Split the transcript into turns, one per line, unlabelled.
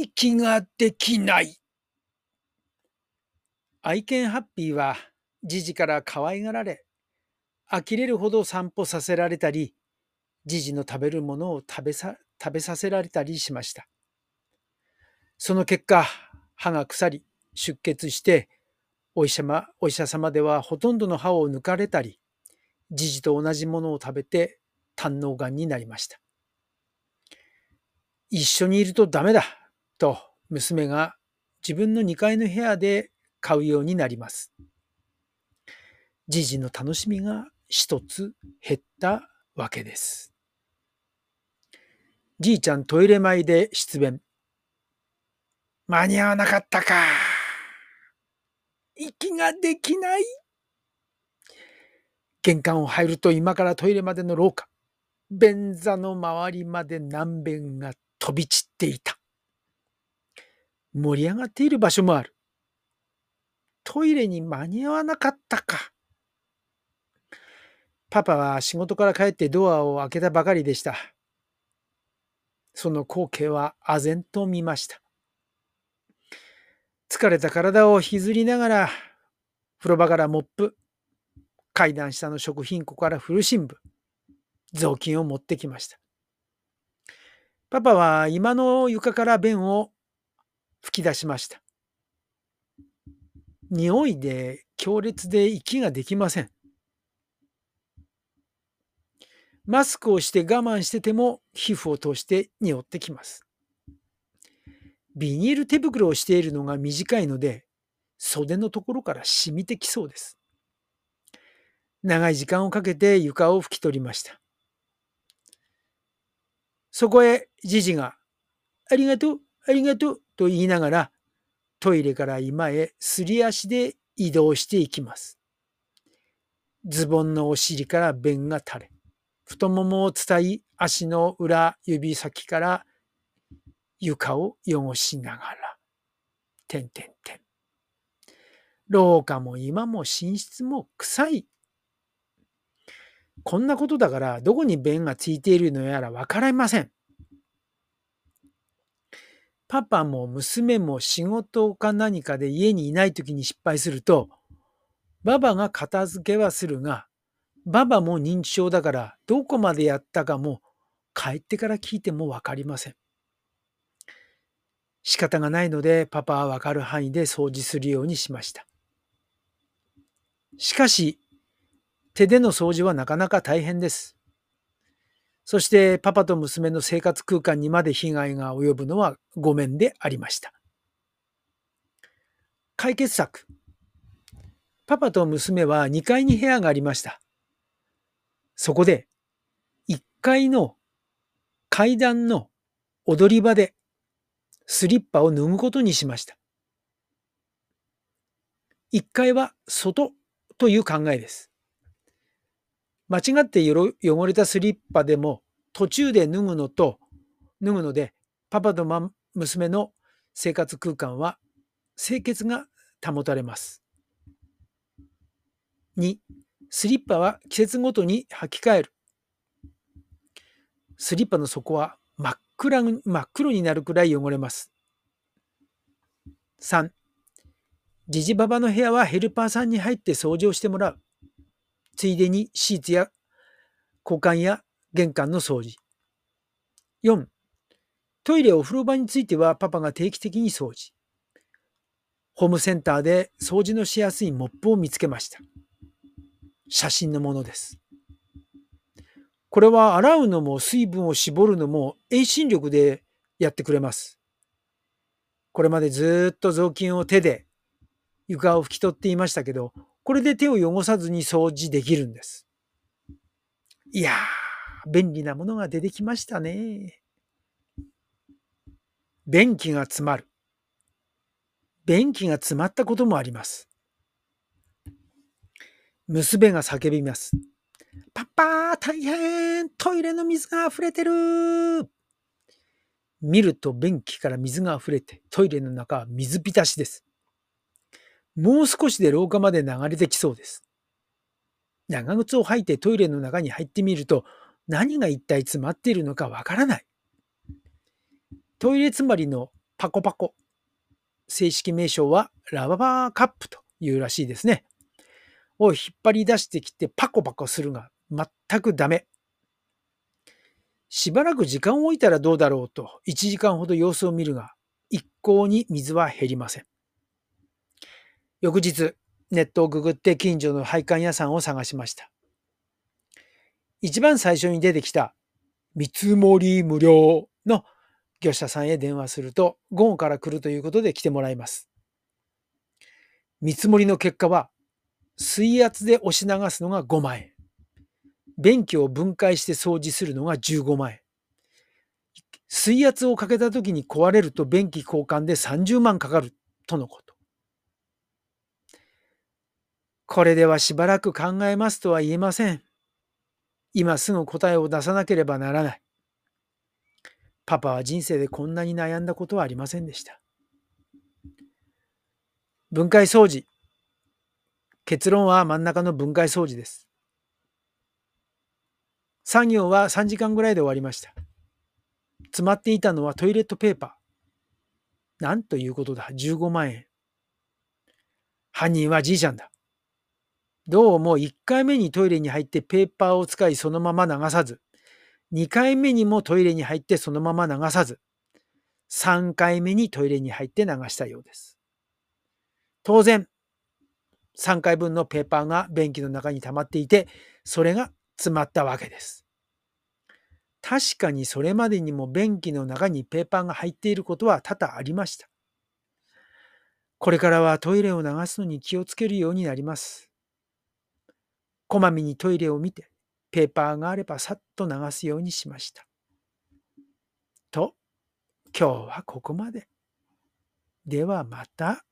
息ができない。愛犬ハッピーは、じじから可愛がられ、呆れるほど散歩させられたり、じじの食べるものを食べさ食べさせられたりしました。その結果、歯が腐り、出血して、お医者まお医者様ではほとんどの歯を抜かれたり、じじと同じものを食べて胆のがんになりました。一緒にいるとダメだと娘が自分の2階の部屋で買うようになります。じじの楽しみが一つ減ったわけです。じいちゃんトイレ前で出弁。間に合わなかったか。息ができない。玄関を入ると今からトイレまでの廊下。便座の周りまで何便が飛び散っていた。盛り上がっている場所もある。トイレに間に合わなかったか。パパは仕事から帰ってドアを開けたばかりでした。その光景は唖然と見ました。疲れた体を引きずりながら、風呂場からモップ、階段下の食品庫から古新聞、雑巾を持ってきました。パパは今の床から便を吹き出しました。匂いで強烈で息ができません。マスクをして我慢してても皮膚を通して匂ってきます。ビニール手袋をしているのが短いので袖のところから染みてきそうです。長い時間をかけて床を拭き取りました。そこへじじがありがとう、ありがとうと言いながらトイレから居間へすり足で移動していきます。ズボンのお尻から便が垂れ、太ももを伝い足の裏指先から床を汚しながら、てんてんてん。廊下も今も寝室も臭い。こんなことだからどこに便がついているのやらわかりません。パパも娘も仕事か何かで家にいない時に失敗すると、ババが片付けはするが、ババも認知症だからどこまでやったかも帰ってから聞いてもわかりません。仕方がないのでパパはわかる範囲で掃除するようにしました。しかし、手での掃除はなかなか大変です。そしてパパと娘の生活空間にまで被害が及ぶのはごめんでありました。解決策。パパと娘は2階に部屋がありました。そこで1階の階段の踊り場でスリッパを脱ぐことにしました。1階は外という考えです。間違って汚れたスリッパでも途中で脱ぐのと脱ぐのでパパと娘の生活空間は清潔が保たれます。2. スリッパは季節ごとに履き替える。スリッパの底は真っ暗真っ黒になるくらい汚れます。3. ジジババの部屋はヘルパーさんに入って掃除をしてもらう。ついでにシーツや交換や玄関の掃除。4. トイレお風呂場についてはパパが定期的に掃除。ホームセンターで掃除のしやすいモップを見つけました。写真のものです。これは洗うのも水分を絞るのも遠心力でやってくれます。これまでずっと雑巾を手で床を拭き取っていましたけど、これで手を汚さずに掃除できるんです。いやー、便利なものが出てきましたね。便器が詰まる。便器が詰まったこともあります。娘が叫びます。パパー大変トイレの水が溢れてる見ると便器から水が溢れてトイレの中は水浸しです。もう少しで廊下まで流れてきそうです。長靴を履いてトイレの中に入ってみると何が一体詰まっているのかわからない。トイレ詰まりのパコパコ。正式名称はラバーカップというらしいですね。を引っ張り出してきてパコパコするが全くダメ。しばらく時間を置いたらどうだろうと1時間ほど様子を見るが一向に水は減りません。翌日、ネットをググって近所の配管屋さんを探しました。一番最初に出てきた見積もり無料の業者さんへ電話すると午後から来るということで来てもらいます。見積もりの結果は水圧で押し流すのが5万円。便器を分解して掃除するのが15万円。水圧をかけた時に壊れると便器交換で30万かかるとのこと。これではしばらく考えますとは言えません。今すぐ答えを出さなければならない。パパは人生でこんなに悩んだことはありませんでした。分解掃除。結論は真ん中の分解掃除です。作業は3時間ぐらいで終わりました。詰まっていたのはトイレットペーパー。なんということだ。15万円。犯人はじいちゃんだ。どうも1回目にトイレに入ってペーパーを使いそのまま流さず、2回目にもトイレに入ってそのまま流さず、3回目にトイレに入って流したようです。当然、3回分のペーパーが便器の中に溜まっていて、それが詰まったわけです。確かにそれまでにも便器の中にペーパーが入っていることは多々ありました。これからはトイレを流すのに気をつけるようになります。こまめにトイレを見て、ペーパーがあればさっと流すようにしました。と、今日はここまで。ではまた。